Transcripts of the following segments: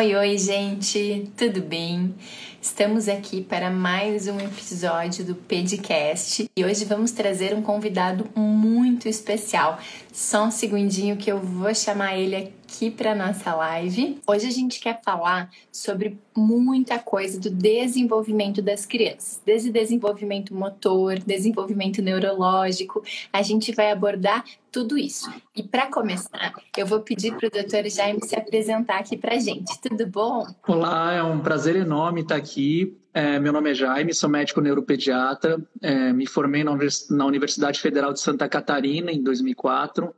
Oi, oi, gente, tudo bem? Estamos aqui para mais um episódio do podcast e hoje vamos trazer um convidado muito especial. Só um segundinho que eu vou chamar ele aqui para nossa live. Hoje a gente quer falar sobre muita coisa do desenvolvimento das crianças, desde desenvolvimento motor, desenvolvimento neurológico. A gente vai abordar tudo isso. E para começar, eu vou pedir para o Dr. Jaime se apresentar aqui para gente. Tudo bom? Olá, é um prazer enorme estar aqui. É, meu nome é Jaime, sou médico neuropediatra. É, me formei na Universidade Federal de Santa Catarina em 2004.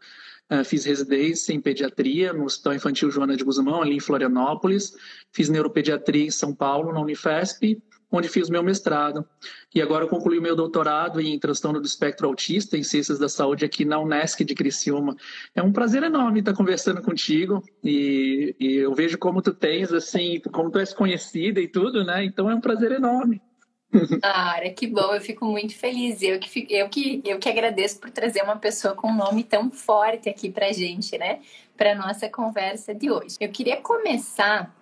É, fiz residência em pediatria no Hospital Infantil Joana de Guzmão, ali em Florianópolis. Fiz neuropediatria em São Paulo, na Unifesp onde fiz meu mestrado. E agora concluí meu doutorado em transtorno do espectro autista em ciências da saúde aqui na Unesc de Criciúma. É um prazer enorme estar conversando contigo e, e eu vejo como tu tens, assim, como tu és conhecida e tudo, né? Então é um prazer enorme. Ah, que bom, eu fico muito feliz. Eu que, eu, que, eu que agradeço por trazer uma pessoa com um nome tão forte aqui pra gente, né? Para nossa conversa de hoje. Eu queria começar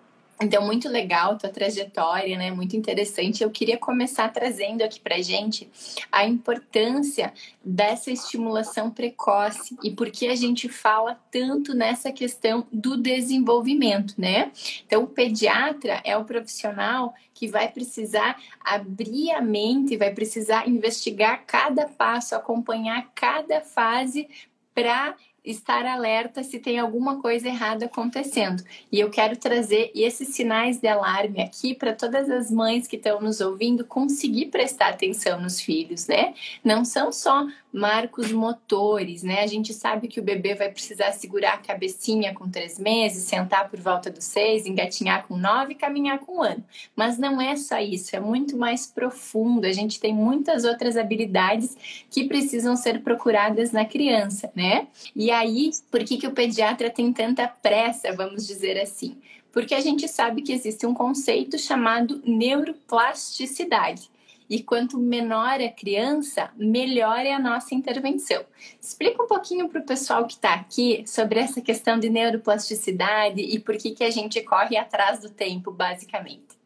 então, muito legal tua trajetória, né? Muito interessante. Eu queria começar trazendo aqui pra gente a importância dessa estimulação precoce e por que a gente fala tanto nessa questão do desenvolvimento, né? Então, o pediatra é o profissional que vai precisar abrir a mente, vai precisar investigar cada passo, acompanhar cada fase para estar alerta se tem alguma coisa errada acontecendo. E eu quero trazer esses sinais de alarme aqui para todas as mães que estão nos ouvindo conseguir prestar atenção nos filhos, né? Não são só marcos motores, né? A gente sabe que o bebê vai precisar segurar a cabecinha com três meses, sentar por volta dos seis, engatinhar com nove e caminhar com um ano. Mas não é só isso, é muito mais profundo. A gente tem muitas outras habilidades que precisam ser procuradas na criança, né? E aí, por que, que o pediatra tem tanta pressa, vamos dizer assim? Porque a gente sabe que existe um conceito chamado neuroplasticidade e quanto menor a criança, melhor é a nossa intervenção. Explica um pouquinho para o pessoal que está aqui sobre essa questão de neuroplasticidade e por que, que a gente corre atrás do tempo, basicamente.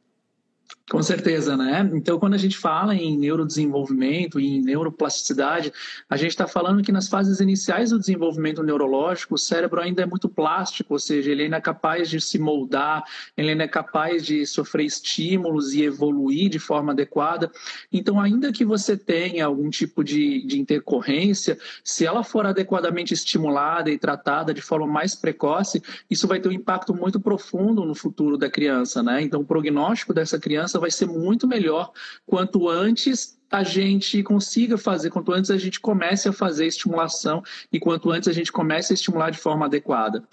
Com certeza, né? Então, quando a gente fala em neurodesenvolvimento e em neuroplasticidade, a gente está falando que nas fases iniciais do desenvolvimento neurológico, o cérebro ainda é muito plástico, ou seja, ele ainda é capaz de se moldar, ele ainda é capaz de sofrer estímulos e evoluir de forma adequada. Então, ainda que você tenha algum tipo de, de intercorrência, se ela for adequadamente estimulada e tratada de forma mais precoce, isso vai ter um impacto muito profundo no futuro da criança, né? Então, o prognóstico dessa criança vai ser muito melhor quanto antes a gente consiga fazer, quanto antes a gente comece a fazer estimulação e quanto antes a gente comece a estimular de forma adequada.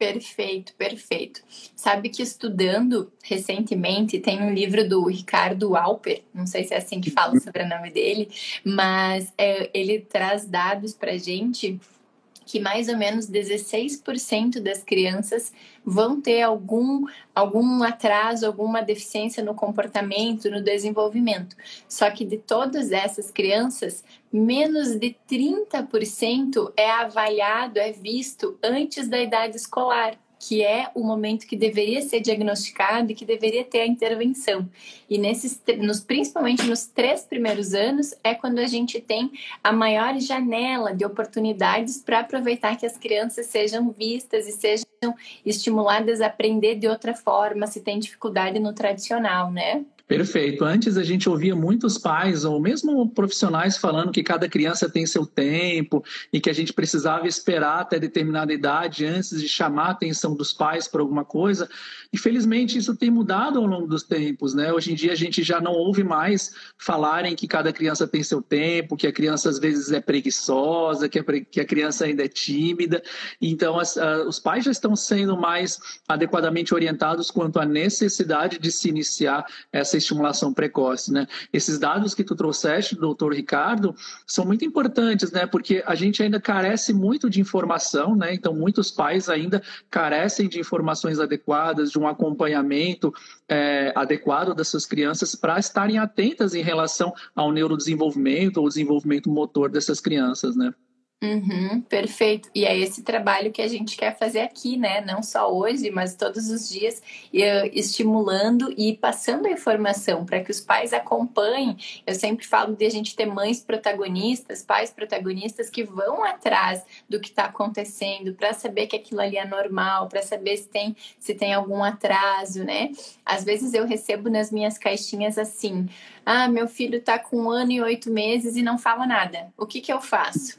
Perfeito, perfeito. Sabe que estudando recentemente tem um livro do Ricardo Alper, não sei se é assim que fala sobre o nome dele, mas é, ele traz dados para gente que mais ou menos 16% das crianças vão ter algum, algum atraso, alguma deficiência no comportamento, no desenvolvimento. Só que de todas essas crianças, menos de 30% é avaliado, é visto antes da idade escolar que é o momento que deveria ser diagnosticado e que deveria ter a intervenção. E nesses, nos, principalmente nos três primeiros anos, é quando a gente tem a maior janela de oportunidades para aproveitar que as crianças sejam vistas e sejam estimuladas a aprender de outra forma, se tem dificuldade no tradicional, né? Perfeito. Antes a gente ouvia muitos pais ou mesmo profissionais falando que cada criança tem seu tempo e que a gente precisava esperar até determinada idade antes de chamar a atenção dos pais por alguma coisa. Infelizmente isso tem mudado ao longo dos tempos, né? Hoje em dia a gente já não ouve mais falarem que cada criança tem seu tempo, que a criança às vezes é preguiçosa, que a, que a criança ainda é tímida. Então as, os pais já estão sendo mais adequadamente orientados quanto à necessidade de se iniciar essa estimulação precoce, né? Esses dados que tu trouxeste, doutor Ricardo, são muito importantes, né? Porque a gente ainda carece muito de informação, né? Então, muitos pais ainda carecem de informações adequadas, de um acompanhamento é, adequado das suas crianças para estarem atentas em relação ao neurodesenvolvimento ou desenvolvimento motor dessas crianças, né? Uhum, perfeito. E é esse trabalho que a gente quer fazer aqui, né? Não só hoje, mas todos os dias, estimulando e passando a informação para que os pais acompanhem. Eu sempre falo de a gente ter mães protagonistas, pais protagonistas que vão atrás do que está acontecendo para saber que aquilo ali é normal, para saber se tem, se tem algum atraso, né? Às vezes eu recebo nas minhas caixinhas assim: ah, meu filho está com um ano e oito meses e não fala nada. O que, que eu faço?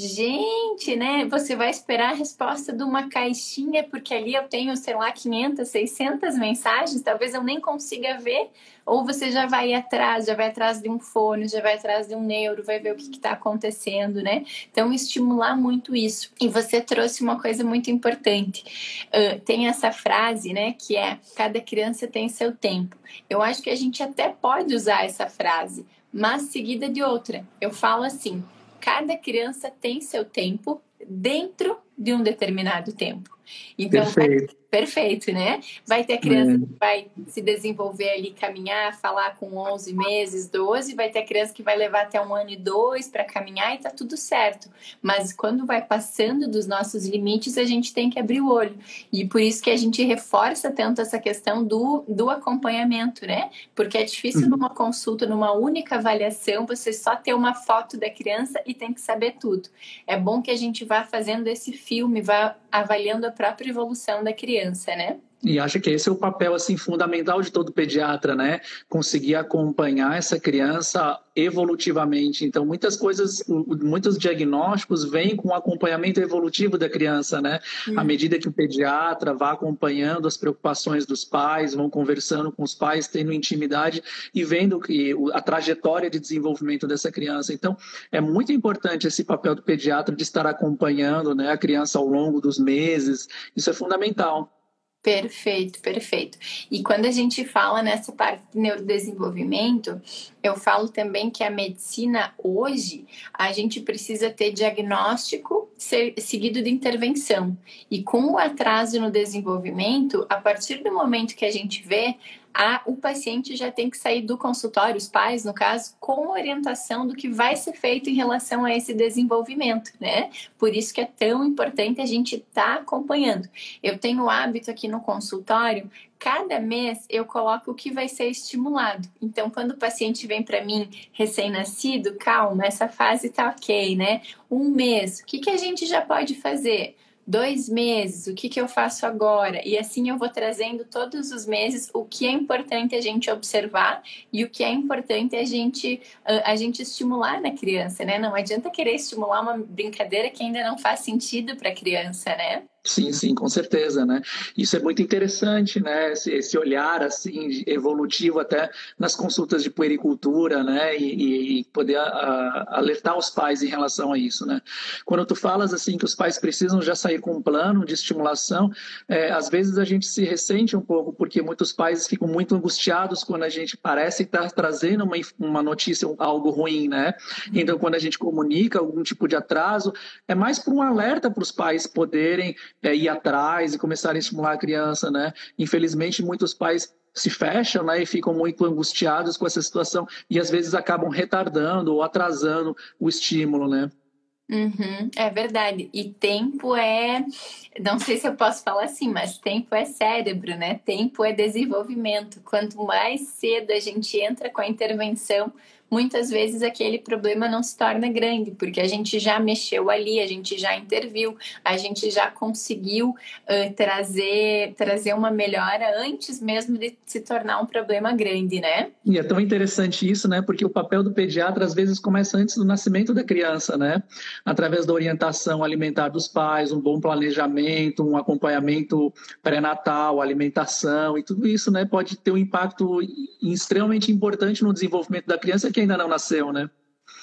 Gente, né? Você vai esperar a resposta de uma caixinha, porque ali eu tenho, sei lá, 500, 600 mensagens, talvez eu nem consiga ver. Ou você já vai atrás, já vai atrás de um fone, já vai atrás de um neuro, vai ver o que está acontecendo, né? Então, estimular muito isso. E você trouxe uma coisa muito importante. Uh, tem essa frase, né, que é: cada criança tem seu tempo. Eu acho que a gente até pode usar essa frase, mas seguida de outra. Eu falo assim cada criança tem seu tempo dentro de um determinado tempo. Então, Perfeito. Perfeito, né? Vai ter criança é. que vai se desenvolver ali, caminhar, falar com 11 meses, 12, vai ter criança que vai levar até um ano e dois para caminhar e tá tudo certo. Mas quando vai passando dos nossos limites, a gente tem que abrir o olho. E por isso que a gente reforça tanto essa questão do, do acompanhamento, né? Porque é difícil uhum. numa consulta, numa única avaliação, você só ter uma foto da criança e tem que saber tudo. É bom que a gente vá fazendo esse filme, vá avaliando a própria evolução da criança né? E acho que esse é o papel assim fundamental de todo pediatra, né? Conseguir acompanhar essa criança evolutivamente. Então, muitas coisas, muitos diagnósticos vêm com o acompanhamento evolutivo da criança, né? Uhum. À medida que o pediatra vai acompanhando as preocupações dos pais, vão conversando com os pais, tendo intimidade e vendo que a trajetória de desenvolvimento dessa criança. Então, é muito importante esse papel do pediatra de estar acompanhando, né, a criança ao longo dos meses. Isso é fundamental. Perfeito, perfeito. E quando a gente fala nessa parte de neurodesenvolvimento, eu falo também que a medicina hoje, a gente precisa ter diagnóstico seguido de intervenção. E com o atraso no desenvolvimento, a partir do momento que a gente vê, a, o paciente já tem que sair do consultório, os pais, no caso, com orientação do que vai ser feito em relação a esse desenvolvimento, né? Por isso que é tão importante a gente estar tá acompanhando. Eu tenho o hábito aqui no consultório cada mês eu coloco o que vai ser estimulado. Então, quando o paciente vem para mim recém-nascido, calma, essa fase tá ok, né? Um mês, o que, que a gente já pode fazer? Dois meses, o que, que eu faço agora? E assim eu vou trazendo todos os meses o que é importante a gente observar e o que é importante a gente, a gente estimular na criança, né? Não adianta querer estimular uma brincadeira que ainda não faz sentido para a criança, né? Sim, sim, com certeza, né? Isso é muito interessante, né? Esse, esse olhar assim evolutivo até nas consultas de puericultura, né? E, e poder a, a, alertar os pais em relação a isso, né? Quando tu falas assim que os pais precisam já sair com um plano de estimulação, é, às vezes a gente se ressente um pouco porque muitos pais ficam muito angustiados quando a gente parece estar trazendo uma, uma notícia algo ruim, né? Então quando a gente comunica algum tipo de atraso, é mais para um alerta para os pais poderem é, ir atrás e começarem a estimular a criança, né? Infelizmente, muitos pais se fecham né, e ficam muito angustiados com essa situação e às vezes acabam retardando ou atrasando o estímulo, né? Uhum, é verdade. E tempo é. Não sei se eu posso falar assim, mas tempo é cérebro, né? Tempo é desenvolvimento. Quanto mais cedo a gente entra com a intervenção, muitas vezes aquele problema não se torna grande, porque a gente já mexeu ali, a gente já interviu, a gente já conseguiu uh, trazer, trazer uma melhora antes mesmo de se tornar um problema grande, né? E é tão interessante isso, né? Porque o papel do pediatra às vezes começa antes do nascimento da criança, né? Através da orientação alimentar dos pais, um bom planejamento, um acompanhamento pré-natal, alimentação e tudo isso, né? Pode ter um impacto extremamente importante no desenvolvimento da criança que ainda não nasceu, né?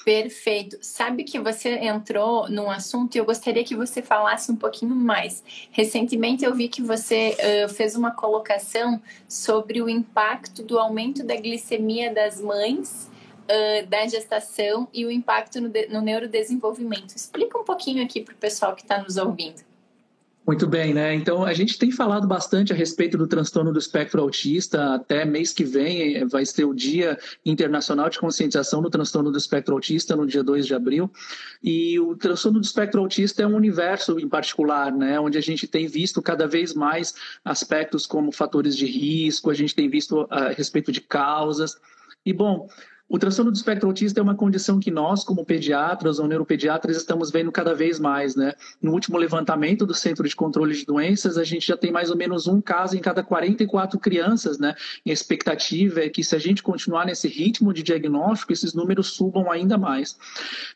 Perfeito. Sabe que você entrou num assunto e eu gostaria que você falasse um pouquinho mais. Recentemente eu vi que você uh, fez uma colocação sobre o impacto do aumento da glicemia das mães uh, da gestação e o impacto no, de, no neurodesenvolvimento. Explica um pouquinho aqui para o pessoal que está nos ouvindo. Muito bem, né? Então a gente tem falado bastante a respeito do transtorno do espectro autista. Até mês que vem eh, vai ser o Dia Internacional de Conscientização do Transtorno do Espectro Autista, no dia 2 de abril. E o transtorno do espectro autista é um universo em particular, né? Onde a gente tem visto cada vez mais aspectos como fatores de risco, a gente tem visto a respeito de causas. E bom, o transtorno do espectro autista é uma condição que nós, como pediatras ou neuropediatras, estamos vendo cada vez mais, né? No último levantamento do Centro de Controle de Doenças, a gente já tem mais ou menos um caso em cada 44 crianças, né? E a expectativa é que se a gente continuar nesse ritmo de diagnóstico, esses números subam ainda mais.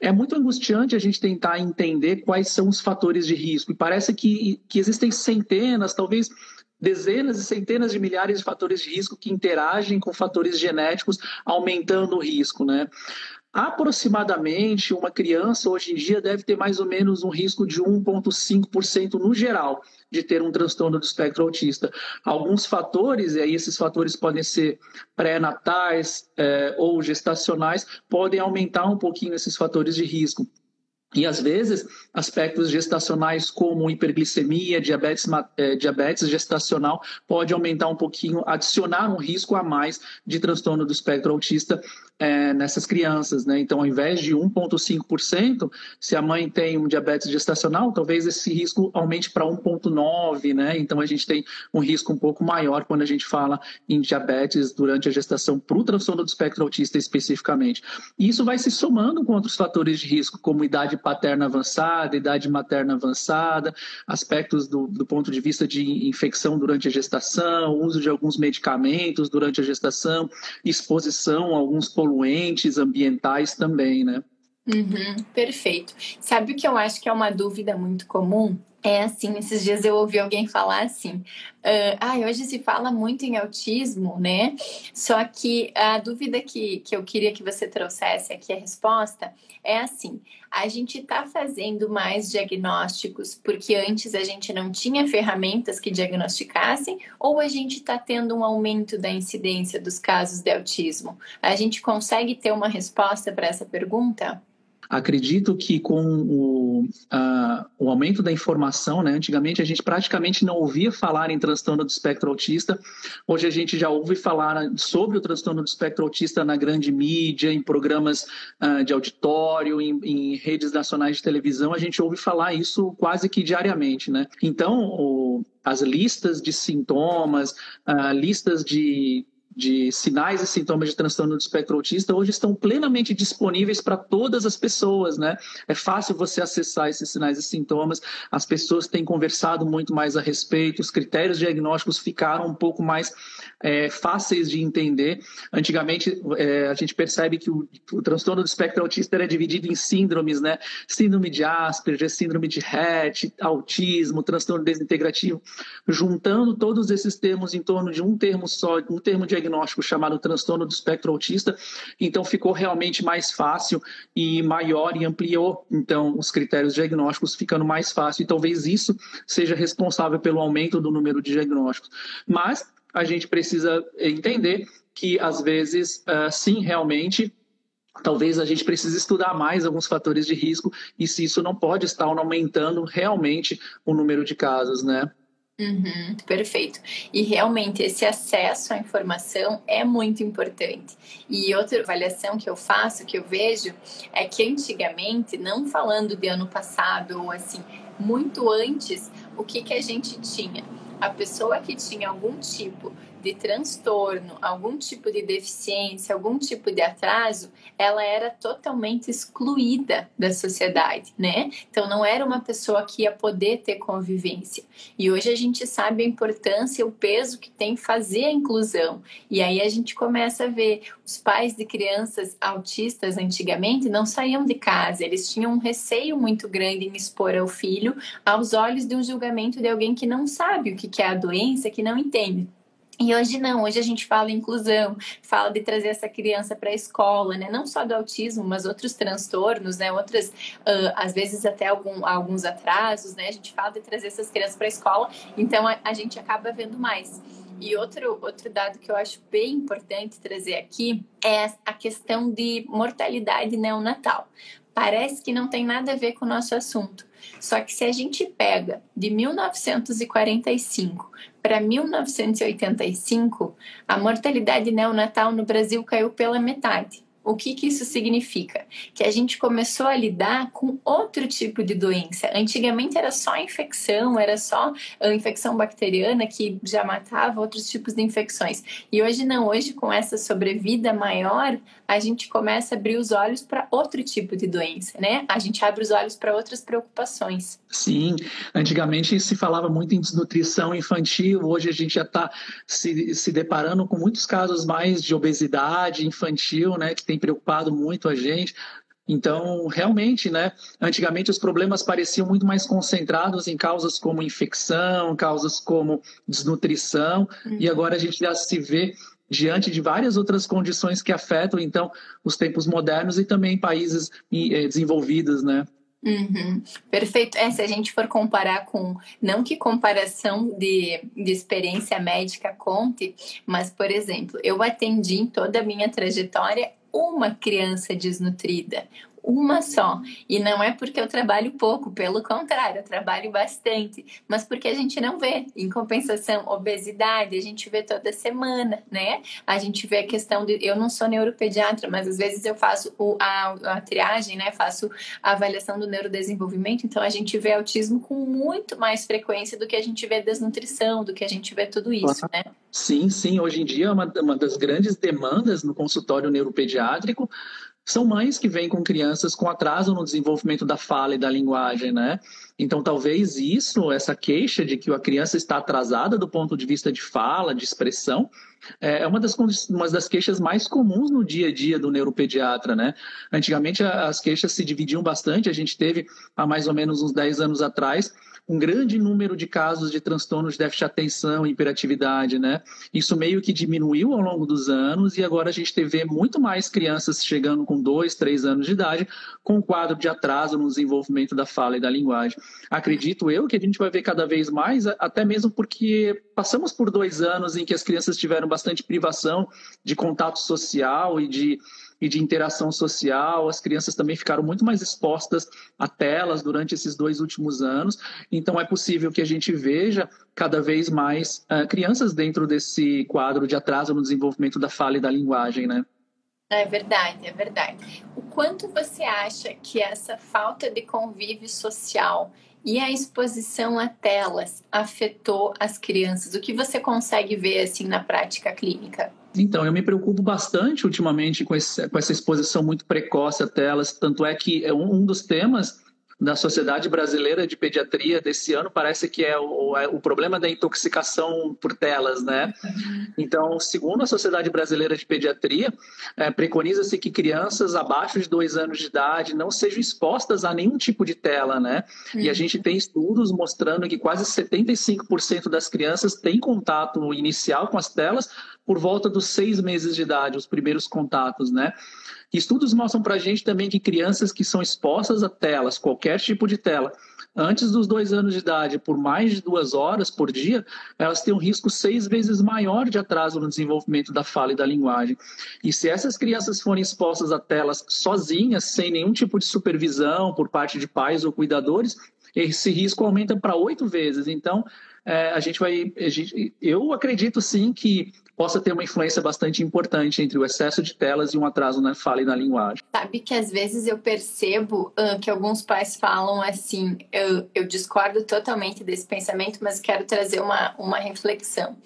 É muito angustiante a gente tentar entender quais são os fatores de risco. E parece que, que existem centenas, talvez dezenas e centenas de milhares de fatores de risco que interagem com fatores genéticos, aumentando o risco, né? Aproximadamente, uma criança hoje em dia deve ter mais ou menos um risco de 1,5% no geral de ter um transtorno do espectro autista. Alguns fatores, e aí esses fatores podem ser pré-natais é, ou gestacionais, podem aumentar um pouquinho esses fatores de risco. E às vezes, aspectos gestacionais como hiperglicemia, diabetes, eh, diabetes gestacional pode aumentar um pouquinho, adicionar um risco a mais de transtorno do espectro autista é, nessas crianças, né? Então, ao invés de 1,5%, se a mãe tem um diabetes gestacional, talvez esse risco aumente para 1,9%, né? Então, a gente tem um risco um pouco maior quando a gente fala em diabetes durante a gestação para o transtorno do espectro autista especificamente. E isso vai se somando com outros fatores de risco, como idade paterna avançada, idade materna avançada, aspectos do, do ponto de vista de infecção durante a gestação, uso de alguns medicamentos durante a gestação, exposição a alguns poluentes poluentes ambientais também, né? Uhum, perfeito. Sabe o que eu acho que é uma dúvida muito comum? É assim, esses dias eu ouvi alguém falar assim, uh, ah, hoje se fala muito em autismo, né? Só que a dúvida que, que eu queria que você trouxesse aqui a resposta é assim, a gente está fazendo mais diagnósticos porque antes a gente não tinha ferramentas que diagnosticassem ou a gente está tendo um aumento da incidência dos casos de autismo? A gente consegue ter uma resposta para essa pergunta? Acredito que com o, o aumento da informação, né, antigamente a gente praticamente não ouvia falar em transtorno do espectro autista, hoje a gente já ouve falar sobre o transtorno do espectro autista na grande mídia, em programas uh, de auditório, em, em, redes nacionais de televisão, a gente ouve falar isso quase que diariamente. Né? Então, o, as listas de sintomas, uh, listas de de sinais e sintomas de transtorno do espectro autista hoje estão plenamente disponíveis para todas as pessoas, né? É fácil você acessar esses sinais e sintomas, as pessoas têm conversado muito mais a respeito, os critérios diagnósticos ficaram um pouco mais é, fáceis de entender. Antigamente, é, a gente percebe que o, o, transtorno do espectro autista era dividido em síndromes, né? Síndrome de Asperger, síndrome de Rett, autismo, transtorno desintegrativo. Juntando todos esses termos em torno de um termo só, um termo de diagnóstico chamado transtorno do espectro autista, então ficou realmente mais fácil e maior e ampliou então os critérios diagnósticos ficando mais fácil e talvez isso seja responsável pelo aumento do número de diagnósticos. Mas a gente precisa entender que às vezes uh, sim realmente talvez a gente precise estudar mais alguns fatores de risco e se isso não pode estar aumentando realmente o número de casos, né? Uhum, perfeito. E realmente esse acesso à informação é muito importante. E outra avaliação que eu faço, que eu vejo, é que antigamente, não falando de ano passado ou assim, muito antes, o que, que a gente tinha? A pessoa que tinha algum tipo de transtorno, algum tipo de deficiência, algum tipo de atraso, ela era totalmente excluída da sociedade, né? Então não era uma pessoa que ia poder ter convivência. E hoje a gente sabe a importância, o peso que tem fazer a inclusão. E aí a gente começa a ver os pais de crianças autistas antigamente não saíam de casa, eles tinham um receio muito grande em expor ao filho aos olhos de um julgamento de alguém que não sabe o que é a doença, que não entende. E hoje não, hoje a gente fala inclusão, fala de trazer essa criança para a escola, né? Não só do autismo, mas outros transtornos, né? Outras, uh, às vezes até algum, alguns atrasos, né? A gente fala de trazer essas crianças para a escola, então a, a gente acaba vendo mais. E outro, outro dado que eu acho bem importante trazer aqui é a questão de mortalidade neonatal. Parece que não tem nada a ver com o nosso assunto, Só que se a gente pega de 1945 para 1985, a mortalidade neonatal no Brasil caiu pela metade. O que, que isso significa? Que a gente começou a lidar com outro tipo de doença. Antigamente era só infecção, era só a infecção bacteriana que já matava outros tipos de infecções. E hoje não, hoje com essa sobrevida maior, a gente começa a abrir os olhos para outro tipo de doença, né? A gente abre os olhos para outras preocupações. Sim, antigamente se falava muito em desnutrição infantil, hoje a gente já está se, se deparando com muitos casos mais de obesidade infantil, né? Tem preocupado muito a gente. Então, realmente, né, antigamente os problemas pareciam muito mais concentrados em causas como infecção, causas como desnutrição, uhum. e agora a gente já se vê diante de várias outras condições que afetam, então, os tempos modernos e também países eh, desenvolvidos, né? Uhum. Perfeito. É, se a gente for comparar com, não que comparação de, de experiência médica conte, mas, por exemplo, eu atendi em toda a minha trajetória uma criança desnutrida, uma só. E não é porque eu trabalho pouco, pelo contrário, eu trabalho bastante, mas porque a gente não vê. Em compensação, obesidade, a gente vê toda semana, né? A gente vê a questão de. Eu não sou neuropediatra, mas às vezes eu faço o, a, a triagem, né? Faço a avaliação do neurodesenvolvimento, então a gente vê autismo com muito mais frequência do que a gente vê desnutrição, do que a gente vê tudo isso, né? Sim, sim. Hoje em dia, é uma, uma das grandes demandas no consultório neuropediátrico são mães que vêm com crianças com atraso no desenvolvimento da fala e da linguagem, né? Então, talvez isso, essa queixa de que a criança está atrasada do ponto de vista de fala, de expressão, é uma das, uma das queixas mais comuns no dia a dia do neuropediatra, né? Antigamente as queixas se dividiam bastante, a gente teve há mais ou menos uns 10 anos atrás um grande número de casos de transtornos de déficit de atenção e hiperatividade, né? Isso meio que diminuiu ao longo dos anos e agora a gente vê muito mais crianças chegando com dois, três anos de idade com um quadro de atraso no desenvolvimento da fala e da linguagem. Acredito eu que a gente vai ver cada vez mais, até mesmo porque passamos por dois anos em que as crianças tiveram bastante privação de contato social e de e de interação social. As crianças também ficaram muito mais expostas a telas durante esses dois últimos anos. Então, é possível que a gente veja cada vez mais uh, crianças dentro desse quadro de atraso no desenvolvimento da fala e da linguagem, né? É verdade, é verdade. O quanto você acha que essa falta de convívio social e a exposição a telas afetou as crianças? O que você consegue ver assim na prática clínica? Então, eu me preocupo bastante ultimamente com, esse, com essa exposição muito precoce a telas, tanto é que é um, um dos temas da Sociedade Brasileira de Pediatria desse ano parece que é o, é o problema da intoxicação por telas, né? Então, segundo a Sociedade Brasileira de Pediatria, é, preconiza-se que crianças abaixo de dois anos de idade não sejam expostas a nenhum tipo de tela, né? E a gente tem estudos mostrando que quase 75% das crianças têm contato inicial com as telas por volta dos seis meses de idade, os primeiros contatos, né? Estudos mostram para a gente também que crianças que são expostas a telas, qualquer tipo de tela, antes dos dois anos de idade, por mais de duas horas por dia, elas têm um risco seis vezes maior de atraso no desenvolvimento da fala e da linguagem. E se essas crianças forem expostas a telas sozinhas, sem nenhum tipo de supervisão por parte de pais ou cuidadores, esse risco aumenta para oito vezes. Então, é, a gente vai. A gente, eu acredito sim que possa ter uma influência bastante importante entre o excesso de telas e um atraso na fala e na linguagem. Sabe que às vezes eu percebo uh, que alguns pais falam assim, eu, eu discordo totalmente desse pensamento, mas quero trazer uma, uma reflexão.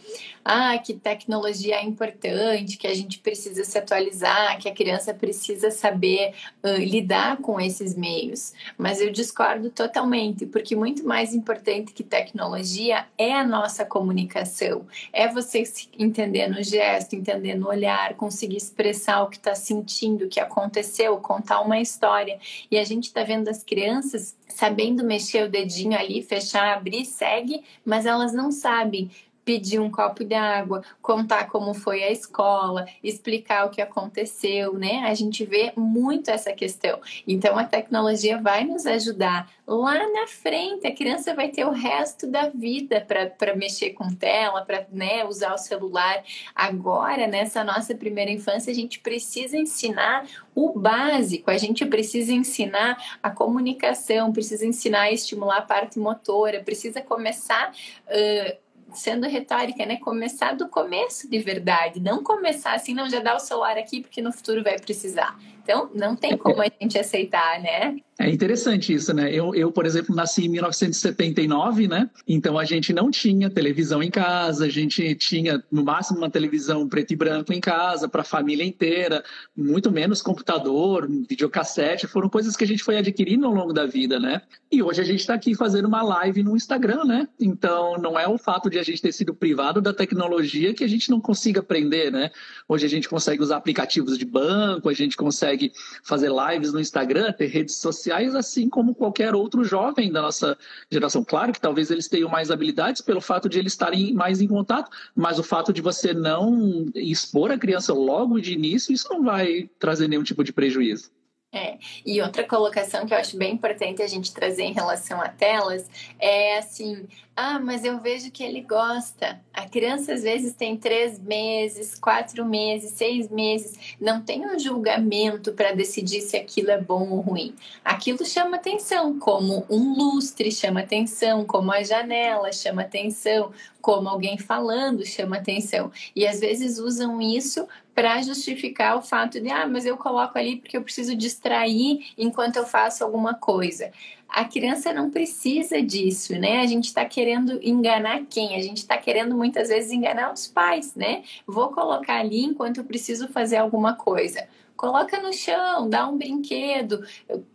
Ah, que tecnologia é importante, que a gente precisa se atualizar, que a criança precisa saber uh, lidar com esses meios. Mas eu discordo totalmente, porque muito mais importante que tecnologia é a nossa comunicação, é você entender entender no gesto, entender no olhar, conseguir expressar o que está sentindo, o que aconteceu, contar uma história. E a gente está vendo as crianças sabendo mexer o dedinho ali, fechar, abrir, segue, mas elas não sabem pedir um copo de água, contar como foi a escola, explicar o que aconteceu, né? A gente vê muito essa questão. Então a tecnologia vai nos ajudar lá na frente. A criança vai ter o resto da vida para mexer com tela, para né, usar o celular. Agora, nessa nossa primeira infância, a gente precisa ensinar o básico, a gente precisa ensinar a comunicação, precisa ensinar a estimular a parte motora, precisa começar. Uh, sendo retórica, né? Começar do começo de verdade, não começar assim, não já dá o celular aqui porque no futuro vai precisar. Então, não tem como a gente aceitar, né? É interessante isso, né? Eu, eu, por exemplo, nasci em 1979, né? Então a gente não tinha televisão em casa, a gente tinha no máximo uma televisão preto e branco em casa para a família inteira, muito menos computador, videocassete, foram coisas que a gente foi adquirindo ao longo da vida, né? E hoje a gente está aqui fazendo uma live no Instagram, né? Então não é o fato de a gente ter sido privado da tecnologia que a gente não consiga aprender, né? Hoje a gente consegue usar aplicativos de banco, a gente consegue fazer lives no Instagram, ter redes sociais, assim como qualquer outro jovem da nossa geração. Claro que talvez eles tenham mais habilidades pelo fato de eles estarem mais em contato, mas o fato de você não expor a criança logo de início, isso não vai trazer nenhum tipo de prejuízo. É. E outra colocação que eu acho bem importante a gente trazer em relação a telas é assim: ah, mas eu vejo que ele gosta. A criança às vezes tem três meses, quatro meses, seis meses, não tem um julgamento para decidir se aquilo é bom ou ruim. Aquilo chama atenção, como um lustre chama atenção, como a janela chama atenção, como alguém falando chama atenção. E às vezes usam isso para justificar o fato de, ah, mas eu coloco ali porque eu preciso distrair enquanto eu faço alguma coisa. A criança não precisa disso, né? A gente está querendo enganar quem? A gente está querendo muitas vezes enganar os pais, né? Vou colocar ali enquanto eu preciso fazer alguma coisa coloca no chão, dá um brinquedo,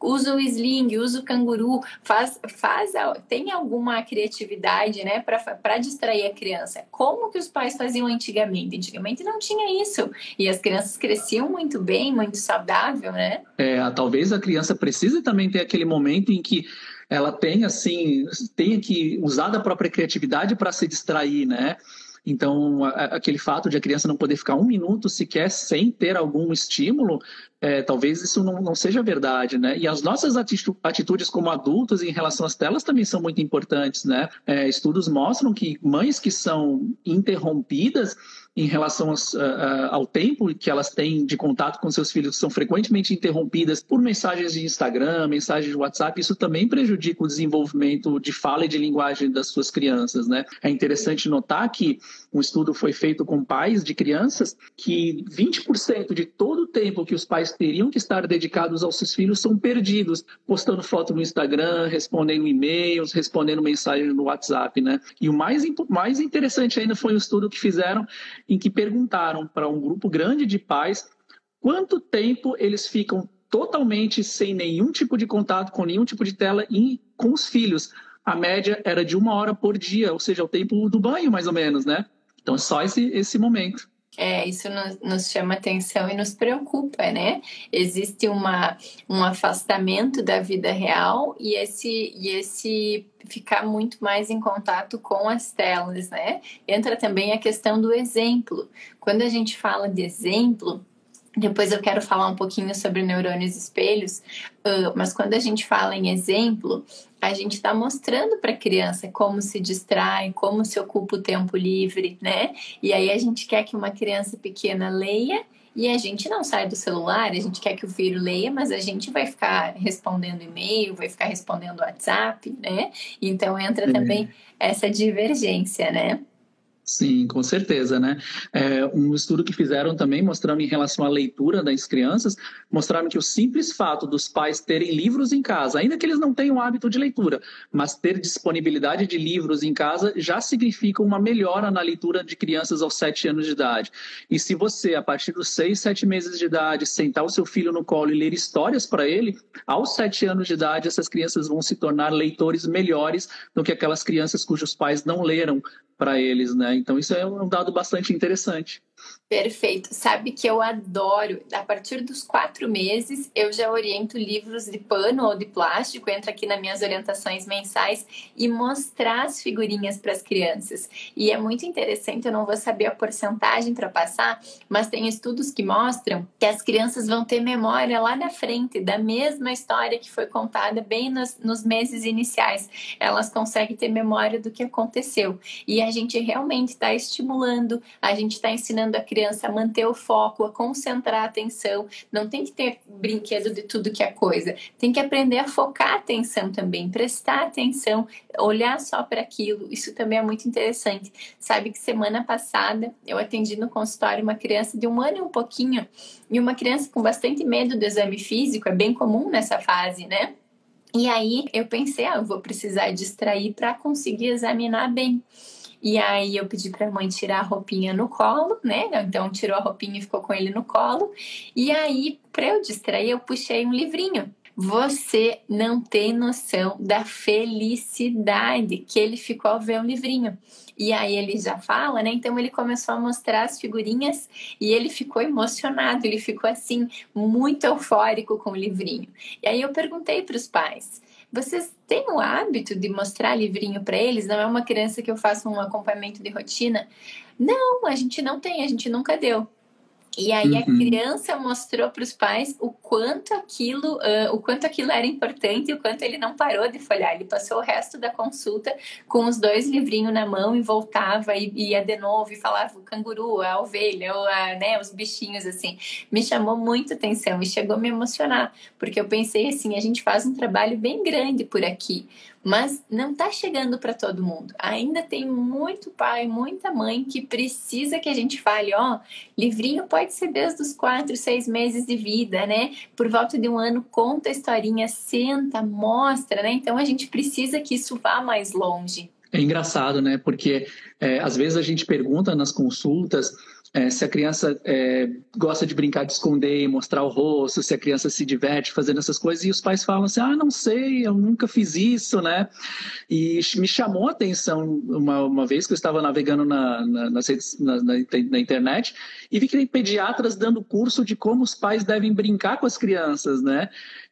usa o sling, usa o canguru, faz, faz tem alguma criatividade, né, para distrair a criança. Como que os pais faziam antigamente? Antigamente não tinha isso e as crianças cresciam muito bem, muito saudável, né? É, talvez a criança precise também ter aquele momento em que ela tenha assim, tenha que usar da própria criatividade para se distrair, né? Então, aquele fato de a criança não poder ficar um minuto sequer sem ter algum estímulo, é, talvez isso não, não, seja verdade, né? E as nossas atitudes como adultos em relação às telas também são muito importantes, né? É, estudos mostram que mães que são interrompidas em relação aos, uh, ao tempo que elas têm de contato com seus filhos, são frequentemente interrompidas por mensagens de Instagram, mensagens de WhatsApp, isso também prejudica o desenvolvimento de fala e de linguagem das suas crianças, né? É interessante notar que um estudo foi feito com pais de crianças que 20% de todo o tempo que os pais teriam que estar dedicados aos seus filhos são perdidos, postando foto no Instagram, respondendo e-mails, respondendo mensagens no WhatsApp, né? E o mais, mais interessante ainda foi um estudo que fizeram em que perguntaram para um grupo grande de pais quanto tempo eles ficam totalmente sem nenhum tipo de contato com nenhum tipo de tela e com os filhos. A média era de uma hora por dia, ou seja, o tempo do banho, mais ou menos, né? Então, só esse, esse momento. É, isso nos, nos, chama atenção e nos preocupa, né? Existe uma, um afastamento da vida real e esse, e esse ficar muito mais em contato com as telas, né? Entra também a questão do exemplo. Quando a gente fala de exemplo, depois eu quero falar um pouquinho sobre neurônios espelhos, mas quando a gente fala em exemplo, a gente está mostrando para a criança como se distrai, como se ocupa o tempo livre, né? E aí a gente quer que uma criança pequena leia e a gente não sai do celular, a gente quer que o filho leia, mas a gente vai ficar respondendo e-mail, vai ficar respondendo WhatsApp, né? Então entra uhum. também essa divergência, né? Sim, com certeza, né? É, um estudo que fizeram também, mostrando em relação à leitura das crianças, mostraram que o simples fato dos pais terem livros em casa, ainda que eles não tenham hábito de leitura, mas ter disponibilidade de livros em casa já significa uma melhora na leitura de crianças aos sete anos de idade. E se você, a partir dos seis, sete meses de idade, sentar o seu filho no colo e ler histórias para ele, aos sete anos de idade, essas crianças vão se tornar leitores melhores do que aquelas crianças cujos pais não leram para eles, né? Então isso é um dado bastante interessante. Perfeito. Sabe que eu adoro. A partir dos quatro meses, eu já oriento livros de pano ou de plástico, entra aqui nas minhas orientações mensais e mostrar as figurinhas para as crianças. E é muito interessante, eu não vou saber a porcentagem para passar, mas tem estudos que mostram que as crianças vão ter memória lá na frente da mesma história que foi contada bem nos, nos meses iniciais. Elas conseguem ter memória do que aconteceu. E a gente realmente está estimulando, a gente está ensinando a criança criança a manter o foco, a concentrar a atenção. Não tem que ter brinquedo de tudo que é coisa. Tem que aprender a focar a atenção também, prestar atenção, olhar só para aquilo. Isso também é muito interessante. Sabe que semana passada eu atendi no consultório uma criança de um ano e um pouquinho, e uma criança com bastante medo do exame físico, é bem comum nessa fase, né? E aí eu pensei, ah, eu vou precisar distrair para conseguir examinar bem. E aí eu pedi para a mãe tirar a roupinha no colo, né? Então tirou a roupinha e ficou com ele no colo. E aí, para eu distrair, eu puxei um livrinho. Você não tem noção da felicidade que ele ficou ao ver o livrinho. E aí ele já fala, né? Então ele começou a mostrar as figurinhas e ele ficou emocionado, ele ficou assim muito eufórico com o livrinho. E aí eu perguntei para os pais: vocês têm o hábito de mostrar livrinho para eles? Não é uma criança que eu faço um acompanhamento de rotina? Não, a gente não tem, a gente nunca deu. E aí a uhum. criança mostrou para os pais o quanto aquilo, uh, o quanto aquilo era importante e o quanto ele não parou de folhar. Ele passou o resto da consulta com os dois livrinhos na mão e voltava e ia de novo e falava o canguru, a ovelha, ou a, né, os bichinhos assim. Me chamou muito atenção e chegou a me emocionar, porque eu pensei assim, a gente faz um trabalho bem grande por aqui mas não está chegando para todo mundo. Ainda tem muito pai, muita mãe que precisa que a gente fale, ó, livrinho pode ser desde os quatro, seis meses de vida, né? Por volta de um ano, conta a historinha, senta, mostra, né? Então a gente precisa que isso vá mais longe. É engraçado, né? Porque é, às vezes a gente pergunta nas consultas é, se a criança é, gosta de brincar de esconder e mostrar o rosto, se a criança se diverte fazendo essas coisas, e os pais falam assim: ah, não sei, eu nunca fiz isso, né? E me chamou a atenção uma, uma vez que eu estava navegando na, na, na, na, internet e vi que tem pediatras dando curso de como os pais devem brincar com as crianças, né?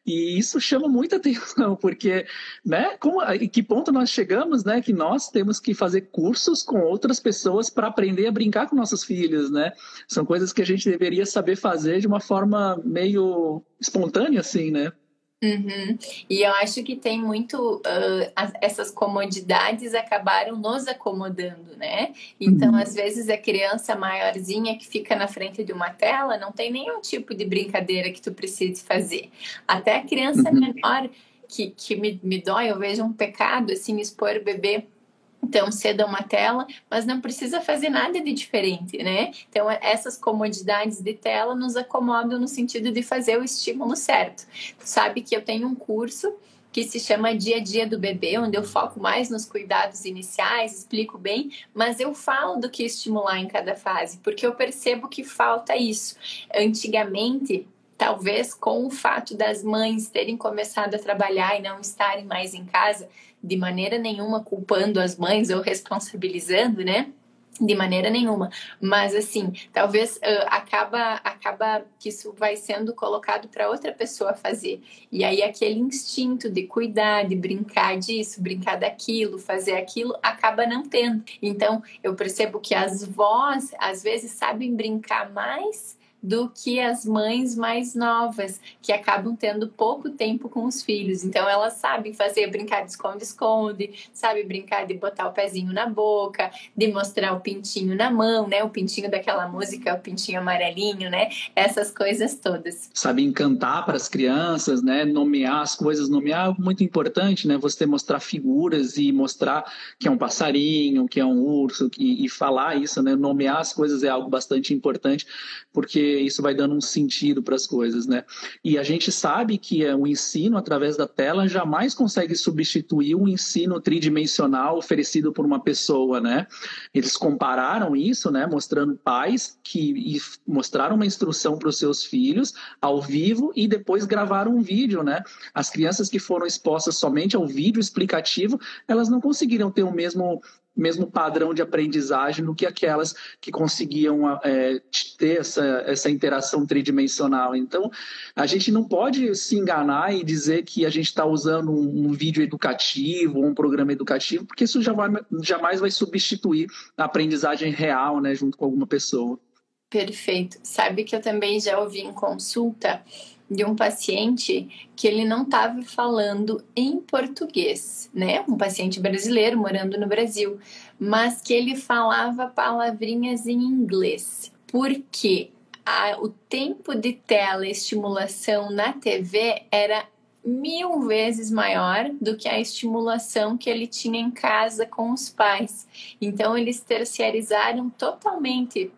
E isso chama muita atenção, porque, né, como, em que ponto nós chegamos, né, que nós temos que fazer cursos com outras pessoas para aprender a brincar com nossos filhos, né? São coisas que a gente deveria saber fazer de uma forma meio espontânea, assim, né? Uhum. E eu acho que tem muito uh, essas comodidades acabaram nos acomodando, né? Então, uhum. às vezes, a criança maiorzinha que fica na frente de uma tela não tem nenhum tipo de brincadeira que tu precise fazer. Até a criança uhum. menor que, que me, me dói, eu vejo um pecado assim, expor o bebê então, cedo a uma tela, mas não precisa fazer nada de diferente, né? Então, essas comodidades de tela nos acomodam no sentido de fazer o estímulo certo. sabe que eu tenho um curso que se chama Dia a Dia do Bebê, onde eu foco mais nos cuidados iniciais, explico bem, mas eu falo do que estimular em cada fase, porque eu percebo que falta isso. Antigamente, talvez com o fato das mães terem começado a trabalhar e não estarem mais em casa, de maneira nenhuma culpando as mães ou responsabilizando, né? De maneira nenhuma, mas assim, talvez uh, acaba acaba que isso vai sendo colocado para outra pessoa fazer. E aí aquele instinto de cuidar, de brincar disso, brincar daquilo, fazer aquilo, acaba não tendo. Então, eu percebo que as vós às vezes sabem brincar mais do que as mães mais novas, que acabam tendo pouco tempo com os filhos. Então, elas sabem fazer brincar de esconde-esconde, sabem brincar de botar o pezinho na boca, de mostrar o pintinho na mão, né? O pintinho daquela música, o pintinho amarelinho, né? Essas coisas todas. Sabe encantar para as crianças, né? Nomear as coisas, nomear é muito importante, né? Você mostrar figuras e mostrar que é um passarinho, que é um urso, e, e falar isso, né? Nomear as coisas é algo bastante importante, porque isso vai dando um sentido para as coisas, né? E a gente sabe que o ensino através da tela jamais consegue substituir o ensino tridimensional oferecido por uma pessoa, né? Eles compararam isso, né? Mostrando pais que mostraram uma instrução para os seus filhos ao vivo e depois gravaram um vídeo, né? As crianças que foram expostas somente ao vídeo explicativo, elas não conseguiram ter o mesmo mesmo padrão de aprendizagem do que aquelas que conseguiam é, ter essa, essa interação tridimensional. Então, a gente não pode se enganar e dizer que a gente está usando um, um, vídeo educativo, um programa educativo, porque isso já vai, jamais vai substituir a aprendizagem real, né, junto com alguma pessoa. Perfeito. Sabe que eu também já ouvi em consulta de um paciente que ele não estava falando em português, né? Um paciente brasileiro morando no Brasil, mas que ele falava palavrinhas em inglês. Porque a, o tempo de tela estimulação na TV era mil vezes maior do que a estimulação que ele tinha em casa com os pais. Então, eles terciarizaram totalmente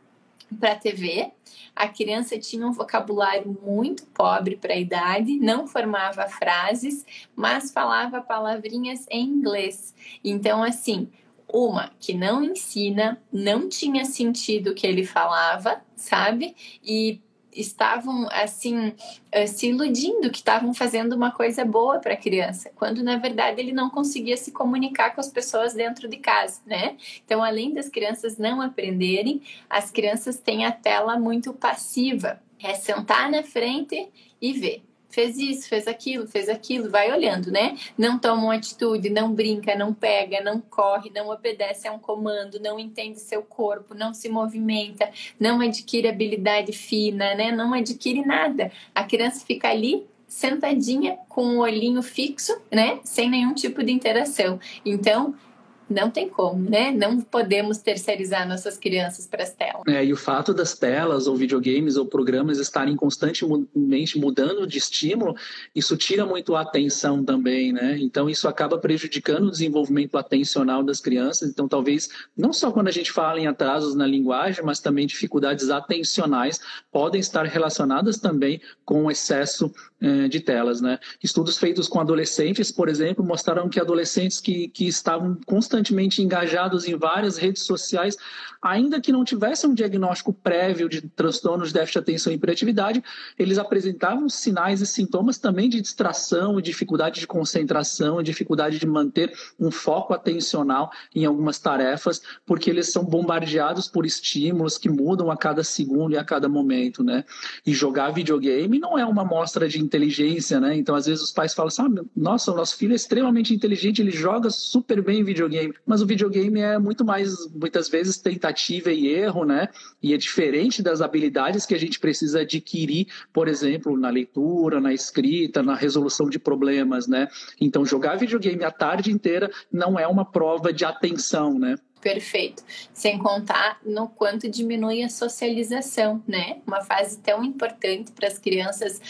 para a TV. A criança tinha um vocabulário muito pobre para a idade, não formava frases, mas falava palavrinhas em inglês. Então, assim, uma que não ensina, não tinha sentido o que ele falava, sabe? E estavam assim eh, se iludindo que estavam fazendo uma coisa boa para a criança, quando na verdade ele não conseguia se comunicar com as pessoas dentro de casa, né? Então, além das crianças não aprenderem, as crianças têm a tela muito passiva. É sentar na frente e ver fez isso, fez aquilo, fez aquilo, vai olhando, né? Não toma uma atitude, não brinca, não pega, não corre, não obedece a um comando, não entende seu corpo, não se movimenta, não adquire habilidade fina, né? Não adquire nada. A criança fica ali sentadinha com o olhinho fixo, né? Sem nenhum tipo de interação. Então, não tem como, né? Não podemos terceirizar nossas crianças para as telas. É, e o fato das telas, ou videogames, ou programas estarem constantemente mudando de estímulo, isso tira muito a atenção também, né? Então, isso acaba prejudicando o desenvolvimento atencional das crianças. Então, talvez, não só quando a gente fala em atrasos na linguagem, mas também dificuldades atencionais podem estar relacionadas também com o excesso eh, de telas, né? Estudos feitos com adolescentes, por exemplo, mostraram que adolescentes que, que estavam constantemente constantemente engajados em várias redes sociais, ainda que não tivessem um diagnóstico prévio de transtornos de déficit de atenção e hiperatividade, eles apresentavam sinais e sintomas também de distração dificuldade de concentração, dificuldade de manter um foco atencional em algumas tarefas, porque eles são bombardeados por estímulos que mudam a cada segundo e a cada momento, né? E jogar videogame não é uma mostra de inteligência, né? Então, às vezes os pais falam, sabe, nossa, o nosso filho é extremamente inteligente, ele joga super bem videogame. Mas o videogame é muito mais, muitas vezes, tentativa e erro, né? E é diferente das habilidades que a gente precisa adquirir, por exemplo, na leitura, na escrita, na resolução de problemas, né? Então, jogar videogame a tarde inteira não é uma prova de atenção, né? Perfeito. Sem contar no quanto diminui a socialização, né? Uma fase tão importante para as crianças,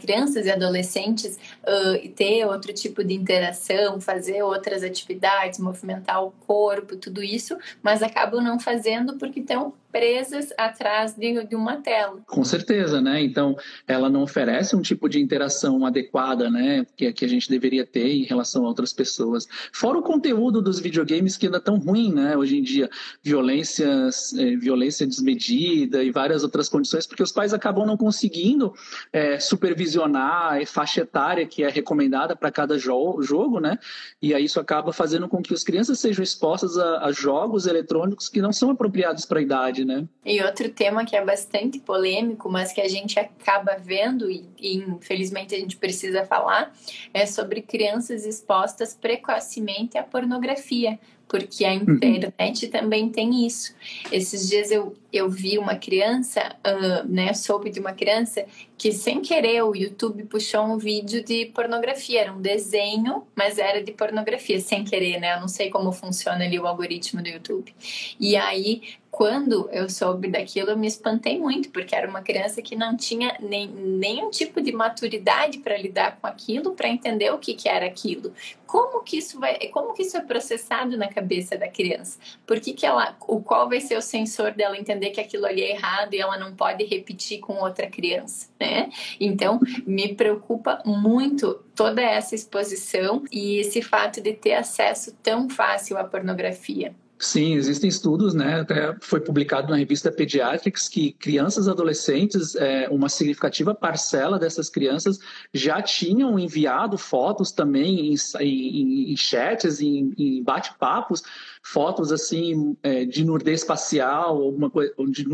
crianças e adolescentes uh, ter outro tipo de interação, fazer outras atividades, movimentar o corpo, tudo isso, mas acabam não fazendo porque estão presas atrás de, de, uma tela. Com certeza, né? Então, ela não oferece um tipo de interação adequada, né? Que, que a gente deveria ter em relação a outras pessoas. Fora o conteúdo dos videogames que ainda tão ruim, né? Hoje em dia, violências, é, violência desmedida e várias outras condições, porque os pais acabam não conseguindo é, supervisionar a faixa etária que é recomendada para cada jo jogo, né? E aí isso acaba fazendo com que as crianças sejam expostas a, a jogos eletrônicos que não são apropriados para a idade né? E outro tema que é bastante polêmico, mas que a gente acaba vendo e, e infelizmente a gente precisa falar, é sobre crianças expostas precocemente à pornografia, porque a uhum. internet uhum. também tem isso. Esses dias eu, eu vi uma criança, uh, né, soube de uma criança que sem querer o YouTube puxou um vídeo de pornografia, era um desenho, mas era de pornografia, sem querer, né? Eu não sei como funciona ali o algoritmo do YouTube. E aí quando eu soube daquilo, eu me espantei muito, porque era uma criança que não tinha nem, nenhum tipo de maturidade para lidar com aquilo, para entender o que, que era aquilo. Como que isso vai, como que isso é processado na cabeça da criança? Por que, que ela, o qual vai ser o sensor dela entender que aquilo ali é errado e ela não pode repetir com outra criança, né? Então, me preocupa muito toda essa exposição e esse fato de ter acesso tão fácil à pornografia. Sim, existem estudos, né? Até foi publicado na revista Pediatrics que crianças adolescentes, é, uma significativa parcela dessas crianças já tinham enviado fotos também em, em, em chats, em, em bate-papos, fotos assim é, de nudez facial, alguma coisa, de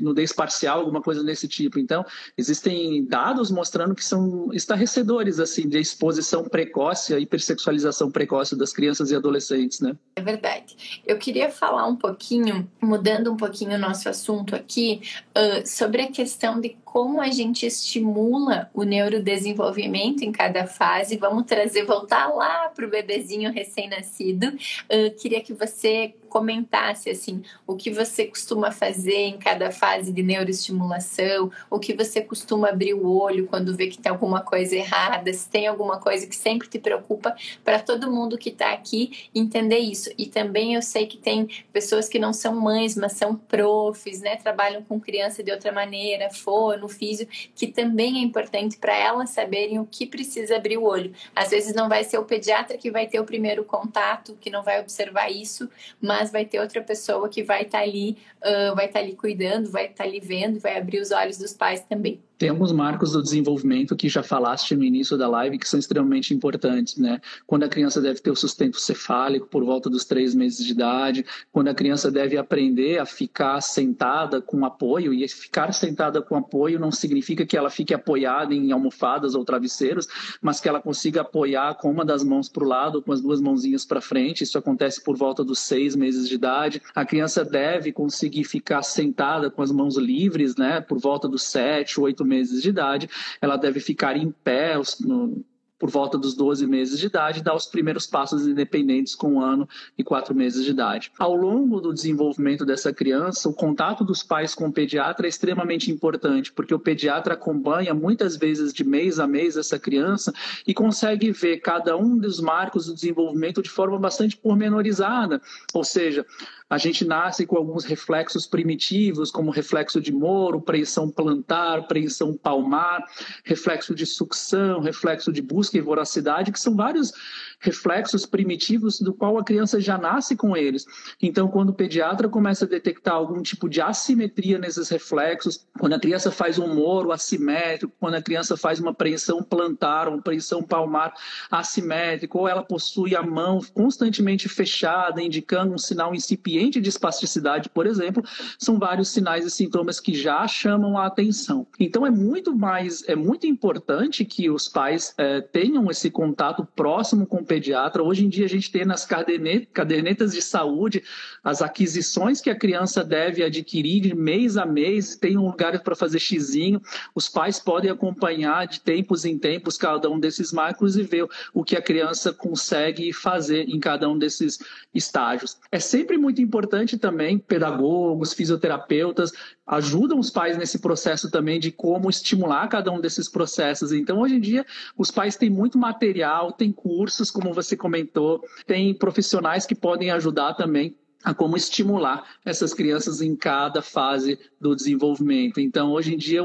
nudez parcial, alguma coisa desse tipo. Então, existem dados mostrando que são estarrecedores assim de exposição precoce, a hipersexualização precoce das crianças e adolescentes, né? É verdade. Eu queria falar um pouquinho, mudando um pouquinho o nosso assunto aqui, uh, sobre a questão de como a gente estimula o neurodesenvolvimento em cada fase. Vamos trazer, voltar lá para o bebezinho recém-nascido. Uh, queria que você comentasse assim o que você costuma fazer em cada fase de neuroestimulação, o que você costuma abrir o olho quando vê que tem alguma coisa errada, se tem alguma coisa que sempre te preocupa, para todo mundo que está aqui entender isso. E também eu sei que tem pessoas que não são mães, mas são profs, né? Trabalham com criança de outra maneira, fono, físio, que também é importante para elas saberem o que precisa abrir o olho. Às vezes não vai ser o pediatra que vai ter o primeiro contato, que não vai observar isso, mas mas vai ter outra pessoa que vai estar tá ali, uh, vai estar tá ali cuidando, vai estar tá ali vendo, vai abrir os olhos dos pais também. Tem alguns marcos do desenvolvimento que já falaste no início da live que são extremamente importantes, né? Quando a criança deve ter o sustento cefálico por volta dos três meses de idade, quando a criança deve aprender a ficar sentada com apoio, e ficar sentada com apoio não significa que ela fique apoiada em almofadas ou travesseiros, mas que ela consiga apoiar com uma das mãos para o lado, com as duas mãozinhas para frente. Isso acontece por volta dos seis meses de idade. A criança deve conseguir ficar sentada com as mãos livres, né? Por volta dos sete, oito meses de idade, ela deve ficar em pé no, por volta dos 12 meses de idade, dar os primeiros passos independentes com um ano e quatro meses de idade. Ao longo do desenvolvimento dessa criança, o contato dos pais com o pediatra é extremamente importante, porque o pediatra acompanha muitas vezes de mês a mês essa criança e consegue ver cada um dos marcos do desenvolvimento de forma bastante pormenorizada, ou seja, a gente nasce com alguns reflexos primitivos, como reflexo de Moro, preensão plantar, preensão palmar, reflexo de sucção, reflexo de busca e voracidade, que são vários reflexos primitivos do qual a criança já nasce com eles. Então, quando o pediatra começa a detectar algum tipo de assimetria nesses reflexos, quando a criança faz um moro assimétrico, quando a criança faz uma preensão plantar, uma preensão palmar assimétrica, ou ela possui a mão constantemente fechada, indicando um sinal incipiente de espasticidade, por exemplo, são vários sinais e sintomas que já chamam a atenção. Então, é muito mais, é muito importante que os pais é, tenham esse contato próximo com pediatra. Hoje em dia a gente tem nas cadernetas de saúde as aquisições que a criança deve adquirir de mês a mês, tem um lugar para fazer xizinho. Os pais podem acompanhar de tempos em tempos cada um desses marcos e ver o que a criança consegue fazer em cada um desses estágios. É sempre muito importante também pedagogos, fisioterapeutas ajudam os pais nesse processo também de como estimular cada um desses processos. Então, hoje em dia, os pais têm muito material, têm cursos, como você comentou, tem profissionais que podem ajudar também a como estimular essas crianças em cada fase do desenvolvimento. Então, hoje em dia,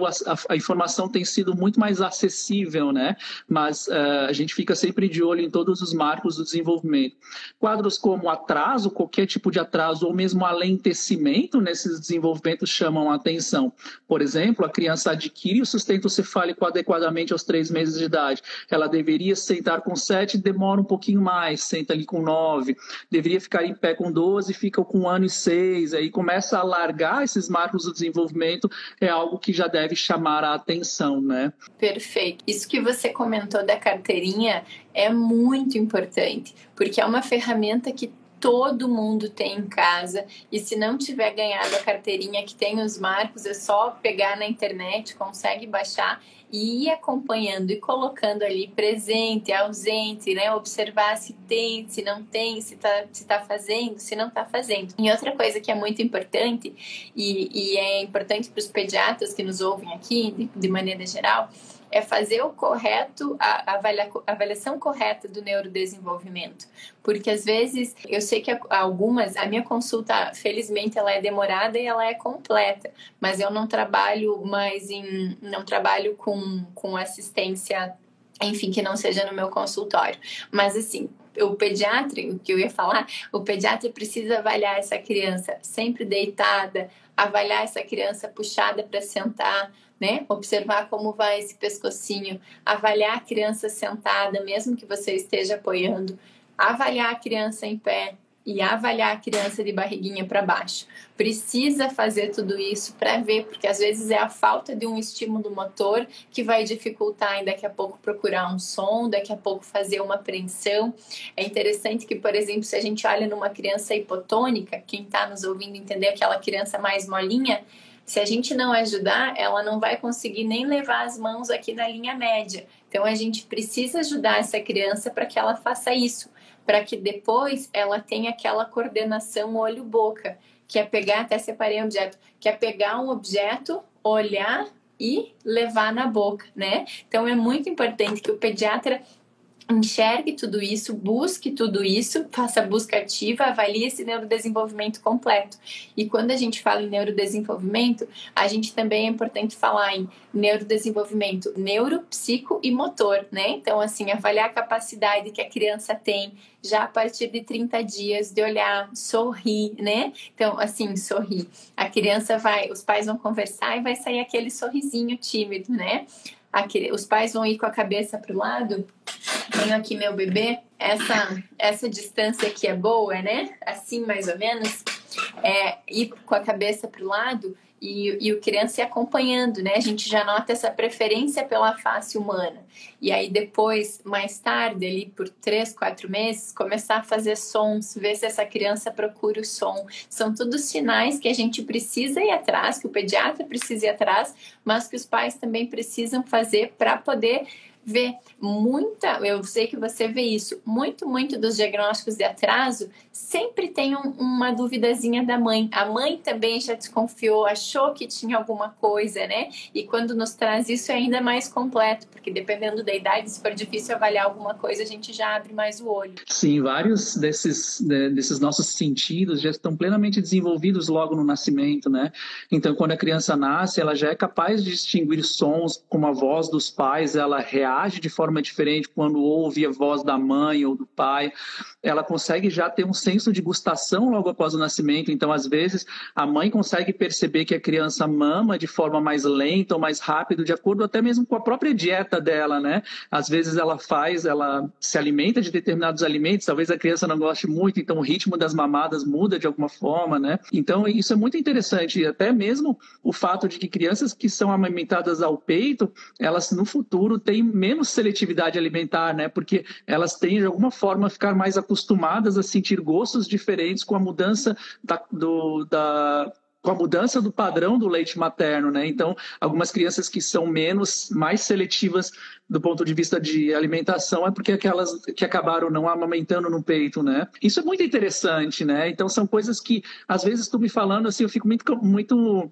a, informação tem sido muito mais acessível, né? Mas uh, a gente fica sempre de olho em todos os marcos do desenvolvimento. Quadros como atraso, qualquer tipo de atraso, ou mesmo alentecimento nesses desenvolvimentos chamam a atenção. Por exemplo, a criança adquire o sustento cefálico adequadamente aos três meses de idade. Ela deveria sentar com sete, demora um pouquinho mais, senta ali com nove. Deveria ficar em pé com doze, ficam com um ano e seis, aí começa a largar esses marcos do desenvolvimento, é algo que já deve chamar a atenção, né? Perfeito. Isso que você comentou da carteirinha é muito importante, porque é uma ferramenta que todo mundo tem em casa. E se não tiver ganhado a carteirinha que tem os marcos, é só pegar na internet, consegue baixar e ir acompanhando e colocando ali presente, ausente, né? Observar se tem, se não tem, se tá, se tá fazendo, se não tá fazendo. E outra coisa que é muito importante, e, e é importante para os pediatras que nos ouvem aqui, de, de maneira geral, é fazer o correto, a, avalia, a avaliação correta do neurodesenvolvimento. Porque às vezes, eu sei que algumas, a minha consulta, felizmente, ela é demorada e ela é completa, mas eu não trabalho mais em, não trabalho com, com assistência, enfim, que não seja no meu consultório. Mas assim, o pediatra, o que eu ia falar, o pediatra precisa avaliar essa criança sempre deitada, avaliar essa criança puxada para sentar, né? Observar como vai esse pescocinho, avaliar a criança sentada, mesmo que você esteja apoiando, avaliar a criança em pé, e avaliar a criança de barriguinha para baixo. Precisa fazer tudo isso para ver, porque às vezes é a falta de um estímulo motor que vai dificultar em daqui a pouco procurar um som, daqui a pouco fazer uma apreensão. É interessante que, por exemplo, se a gente olha numa criança hipotônica, quem está nos ouvindo entender aquela criança mais molinha, se a gente não ajudar, ela não vai conseguir nem levar as mãos aqui na linha média. Então a gente precisa ajudar essa criança para que ela faça isso para que depois ela tenha aquela coordenação olho-boca, que é pegar, até separei um objeto, que é pegar um objeto, olhar e levar na boca, né? Então é muito importante que o pediatra enxergue tudo isso, busque tudo isso, faça busca ativa, avalie esse neurodesenvolvimento completo. E quando a gente fala em neurodesenvolvimento, a gente também é importante falar em neurodesenvolvimento neuro, psico e motor, né? Então, assim, avaliar a capacidade que a criança tem já a partir de 30 dias de olhar, sorrir, né? Então, assim, sorrir. A criança vai, os pais vão conversar e vai sair aquele sorrisinho tímido, né? Aquele, os pais vão ir com a cabeça para o lado tenho aqui meu bebê, essa, essa distância aqui é boa, né? Assim, mais ou menos. É, ir com a cabeça para o lado e, e o criança ir acompanhando, né? A gente já nota essa preferência pela face humana. E aí depois, mais tarde, ali por três, quatro meses, começar a fazer sons, ver se essa criança procura o som. São todos sinais que a gente precisa ir atrás, que o pediatra precisa ir atrás, mas que os pais também precisam fazer para poder vê muita, eu sei que você vê isso, muito, muito dos diagnósticos de atraso sempre tem um, uma duvidazinha da mãe. A mãe também já desconfiou, achou que tinha alguma coisa, né? E quando nos traz isso é ainda mais completo, porque dependendo da idade, se for difícil avaliar alguma coisa, a gente já abre mais o olho. Sim, vários desses, desses nossos sentidos já estão plenamente desenvolvidos logo no nascimento, né? Então, quando a criança nasce, ela já é capaz de distinguir sons, como a voz dos pais, ela reage de forma diferente quando ouve a voz da mãe ou do pai. Ela consegue já ter um senso de gustação logo após o nascimento. Então, às vezes, a mãe consegue perceber que a criança mama de forma mais lenta ou mais rápida, de acordo até mesmo com a própria dieta dela, né? Às vezes ela faz, ela se alimenta de determinados alimentos, talvez a criança não goste muito, então o ritmo das mamadas muda de alguma forma, né? Então, isso é muito interessante. Até mesmo o fato de que crianças que são amamentadas ao peito, elas no futuro têm menos seletividade alimentar, né? Porque elas têm, de alguma forma, ficar mais acostumadas a sentir gostos diferentes com a mudança da, do, da com a mudança do padrão do leite materno, né? Então, algumas crianças que são menos, mais seletivas do ponto de vista de alimentação é porque aquelas que acabaram não amamentando no peito, né? Isso é muito interessante, né? Então, são coisas que, às vezes, tu me falando assim, eu fico muito, muito,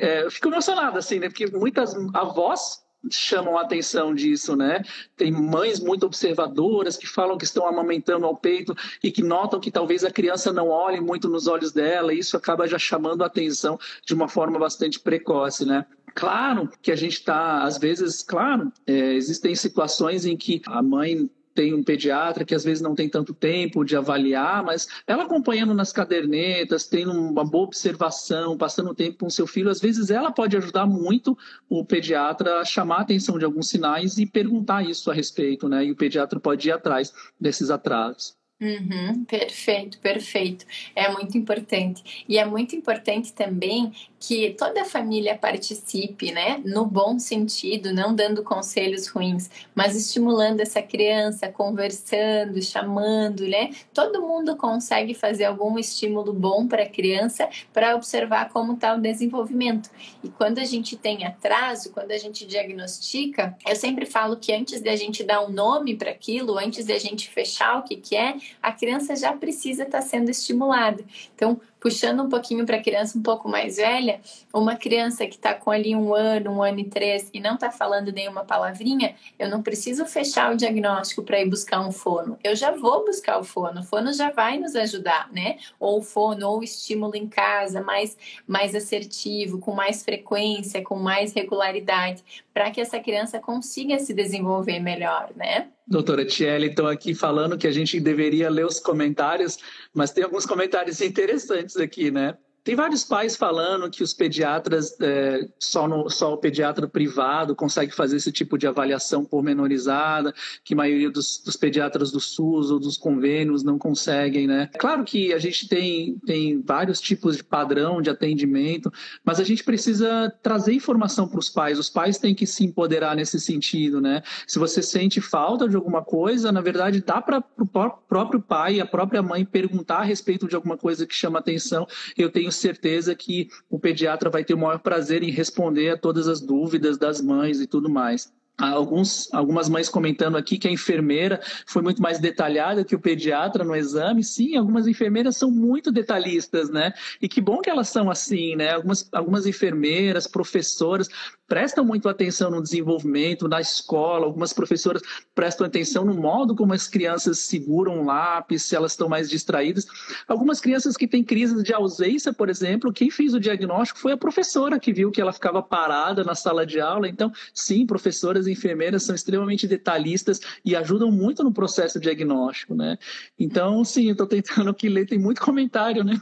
é, fico emocionado, assim, né? Porque muitas avós chamam a atenção disso, né? Tem mães muito observadoras que falam que estão amamentando ao peito e que notam que talvez a criança não olhe muito nos olhos dela, e isso acaba já chamando a atenção de uma forma bastante precoce, né? Claro que a gente está, às vezes, claro, é, existem situações em que a mãe tem um pediatra que às vezes não tem tanto tempo de avaliar, mas ela acompanhando nas cadernetas, tendo uma boa observação, passando tempo com seu filho, às vezes ela pode ajudar muito o pediatra a chamar a atenção de alguns sinais e perguntar isso a respeito, né? E o pediatra pode ir atrás desses atrasos. Uhum, perfeito, perfeito. É muito importante. E é muito importante também que toda a família participe, né? No bom sentido, não dando conselhos ruins, mas estimulando essa criança, conversando, chamando, né? Todo mundo consegue fazer algum estímulo bom para a criança para observar como está o desenvolvimento. E quando a gente tem atraso, quando a gente diagnostica, eu sempre falo que antes de a gente dar um nome para aquilo, antes de a gente fechar o que, que é, a criança já precisa estar tá sendo estimulada. Então, puxando um pouquinho para a criança um pouco mais velha, uma criança que está com ali um ano, um ano e três e não está falando nenhuma palavrinha, eu não preciso fechar o diagnóstico para ir buscar um fono. Eu já vou buscar o fono. O fono já vai nos ajudar, né? Ou o fono, ou o estímulo em casa, mais, mais assertivo, com mais frequência, com mais regularidade, para que essa criança consiga se desenvolver melhor, né? Doutora Tiele, estou aqui falando que a gente deveria ler os comentários, mas tem alguns comentários interessantes aqui, né? Tem vários pais falando que os pediatras, é, só, no, só o pediatra privado consegue fazer esse tipo de avaliação pormenorizada, que a maioria dos, dos pediatras do SUS ou dos convênios não conseguem, né? Claro que a gente tem, tem vários tipos de padrão de atendimento, mas a gente precisa trazer informação para os pais. Os pais têm que se empoderar nesse sentido, né? Se você sente falta de alguma coisa, na verdade, dá para o próprio pai e a própria mãe perguntar a respeito de alguma coisa que chama atenção. Eu tenho certeza que o pediatra vai ter o maior prazer em responder a todas as dúvidas das mães e tudo mais. Alguns, algumas mães comentando aqui que a enfermeira foi muito mais detalhada que o pediatra no exame. Sim, algumas enfermeiras são muito detalhistas, né? E que bom que elas são assim, né? Algumas, algumas enfermeiras, professoras prestam muito atenção no desenvolvimento, na escola. Algumas professoras prestam atenção no modo como as crianças seguram o lápis, se elas estão mais distraídas. Algumas crianças que têm crises de ausência, por exemplo, quem fez o diagnóstico foi a professora que viu que ela ficava parada na sala de aula. Então, sim, professoras as enfermeiras são extremamente detalhistas e ajudam muito no processo diagnóstico, né? Então, sim, eu estou tentando aqui ler, tem muito comentário, né?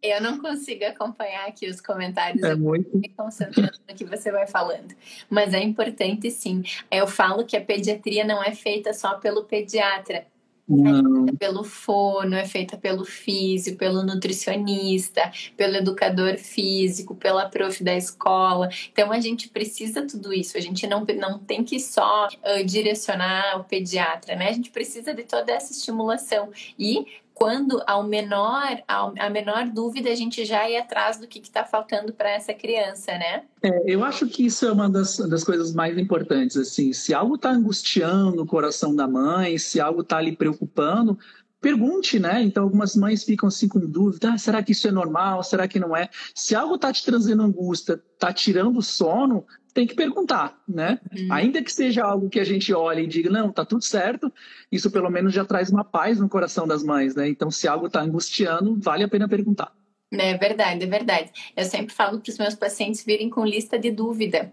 Eu não consigo acompanhar aqui os comentários. É muito. Me concentrando no que você vai falando. Mas é importante sim. Eu falo que a pediatria não é feita só pelo pediatra. Não. É feita pelo fono, é feita pelo físico, pelo nutricionista, pelo educador físico, pela prof da escola. Então a gente precisa tudo isso. A gente não, não tem que só uh, direcionar o pediatra, né? A gente precisa de toda essa estimulação. E quando ao menor, a menor dúvida, a gente já ir atrás do que está faltando para essa criança, né? É, eu acho que isso é uma das, das coisas mais importantes. Assim, se algo está angustiando o coração da mãe, se algo está lhe preocupando, pergunte, né? Então, algumas mães ficam assim com dúvida: ah, será que isso é normal? Será que não é? Se algo está te trazendo angústia, está tirando o sono, tem que perguntar, né? Uhum. Ainda que seja algo que a gente olhe e diga, não, tá tudo certo, isso pelo menos já traz uma paz no coração das mães, né? Então, se algo está angustiando, vale a pena perguntar. É verdade, é verdade. Eu sempre falo para os meus pacientes virem com lista de dúvida.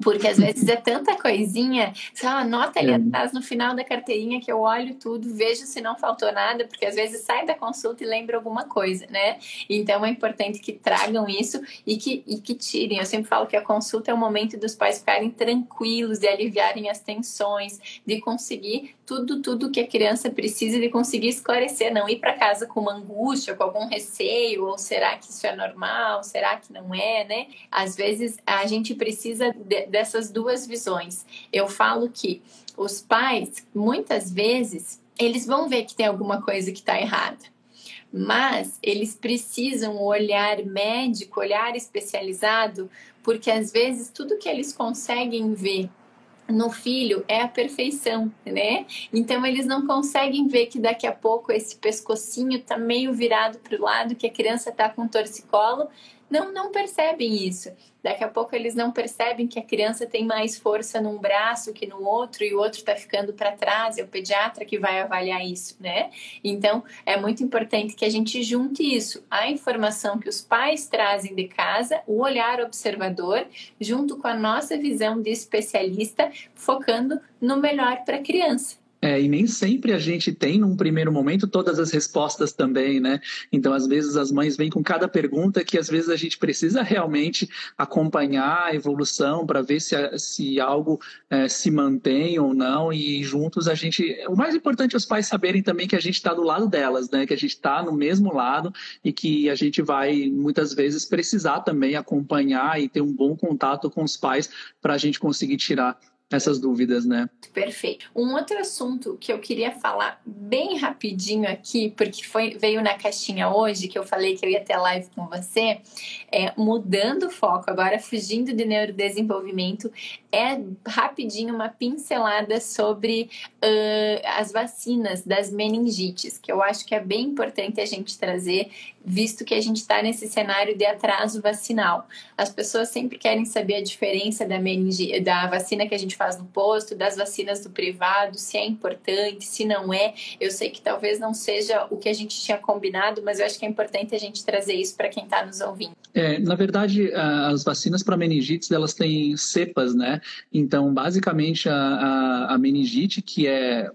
Porque às vezes é tanta coisinha, só anota ali é. atrás no final da carteirinha que eu olho tudo, vejo se não faltou nada, porque às vezes sai da consulta e lembra alguma coisa, né? Então é importante que tragam isso e que, e que tirem. Eu sempre falo que a consulta é o momento dos pais ficarem tranquilos, de aliviarem as tensões, de conseguir tudo, tudo que a criança precisa, de conseguir esclarecer, não ir para casa com uma angústia, com algum receio, ou será que isso é normal, será que não é, né? Às vezes a gente precisa de, dessas duas visões. Eu falo que os pais, muitas vezes, eles vão ver que tem alguma coisa que está errada, mas eles precisam olhar médico, olhar especializado, porque às vezes tudo que eles conseguem ver no filho é a perfeição, né? Então eles não conseguem ver que daqui a pouco esse pescocinho tá meio virado para o lado, que a criança tá com torcicolo, não, não percebem isso. Daqui a pouco eles não percebem que a criança tem mais força num braço que no outro e o outro está ficando para trás. É o pediatra que vai avaliar isso, né? Então é muito importante que a gente junte isso, a informação que os pais trazem de casa, o olhar observador, junto com a nossa visão de especialista, focando no melhor para a criança. É, e nem sempre a gente tem, num primeiro momento, todas as respostas também, né? Então, às vezes, as mães vêm com cada pergunta que, às vezes, a gente precisa realmente acompanhar a evolução para ver se, se algo é, se mantém ou não. E juntos a gente. O mais importante é os pais saberem também que a gente está do lado delas, né? Que a gente está no mesmo lado e que a gente vai, muitas vezes, precisar também acompanhar e ter um bom contato com os pais para a gente conseguir tirar essas dúvidas, né? Perfeito. Um outro assunto que eu queria falar bem rapidinho aqui, porque foi, veio na caixinha hoje, que eu falei que eu ia ter live com você, é mudando o foco, agora fugindo de neurodesenvolvimento, é rapidinho uma pincelada sobre uh, as vacinas das meningites, que eu acho que é bem importante a gente trazer, visto que a gente está nesse cenário de atraso vacinal. As pessoas sempre querem saber a diferença da, meningi da vacina que a gente faz no posto, das vacinas do privado, se é importante, se não é. Eu sei que talvez não seja o que a gente tinha combinado, mas eu acho que é importante a gente trazer isso para quem está nos ouvindo. É, na verdade, as vacinas para meningites elas têm cepas, né? Então, basicamente, a, a, a meningite, que é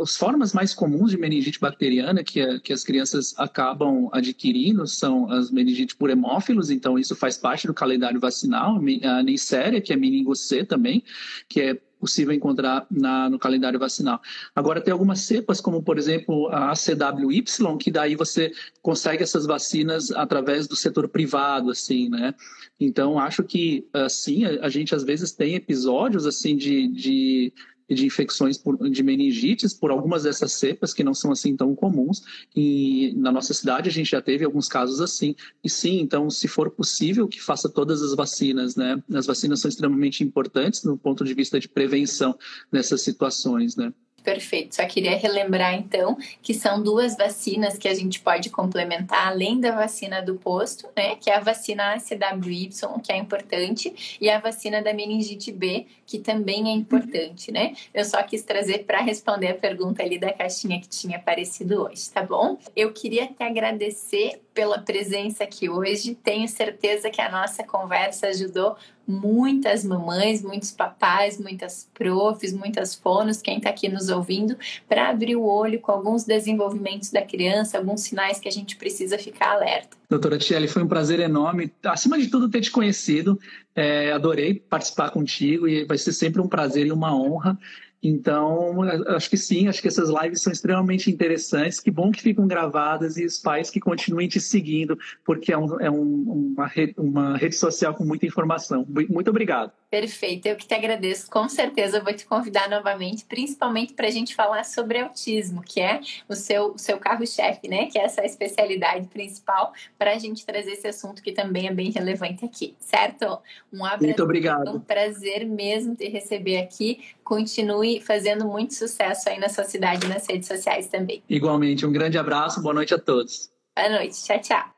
as formas mais comuns de meningite bacteriana que, que as crianças acabam adquirindo são as meningite por hemófilos, então isso faz parte do calendário vacinal, a Neisseria, que é meningo C também, que é possível encontrar na, no calendário vacinal. Agora, tem algumas cepas, como por exemplo a ACWY, que daí você consegue essas vacinas através do setor privado, assim, né? Então, acho que, assim, a, a gente às vezes tem episódios, assim, de, de de infecções por, de meningites por algumas dessas cepas que não são assim tão comuns. E na nossa cidade a gente já teve alguns casos assim. E sim, então, se for possível, que faça todas as vacinas, né? As vacinas são extremamente importantes no ponto de vista de prevenção nessas situações, né? Perfeito. Só queria relembrar então que são duas vacinas que a gente pode complementar além da vacina do posto, né? Que é a vacina ACWY, que é importante, e a vacina da meningite B, que também é importante, né? Eu só quis trazer para responder a pergunta ali da caixinha que tinha aparecido hoje, tá bom? Eu queria te agradecer pela presença aqui hoje. Tenho certeza que a nossa conversa ajudou muitas mamães, muitos papais, muitas profs, muitas fonos, quem está aqui nos ouvindo, para abrir o olho com alguns desenvolvimentos da criança, alguns sinais que a gente precisa ficar alerta. Doutora Tiele, foi um prazer enorme, acima de tudo, ter te conhecido. É, adorei participar contigo e vai ser sempre um prazer e uma honra. Então, acho que sim, acho que essas lives são extremamente interessantes. Que bom que ficam gravadas e os pais que continuem te seguindo, porque é, um, é um, uma, rede, uma rede social com muita informação. Muito obrigado. Perfeito, eu que te agradeço. Com certeza vou te convidar novamente, principalmente para a gente falar sobre autismo, que é o seu, o seu carro-chefe, né? Que é essa especialidade principal, para a gente trazer esse assunto que também é bem relevante aqui, certo? Um abraço. Muito obrigado. Um prazer mesmo te receber aqui. Continue fazendo muito sucesso aí na sua cidade e nas redes sociais também. Igualmente, um grande abraço, boa noite a todos. Boa noite, tchau, tchau.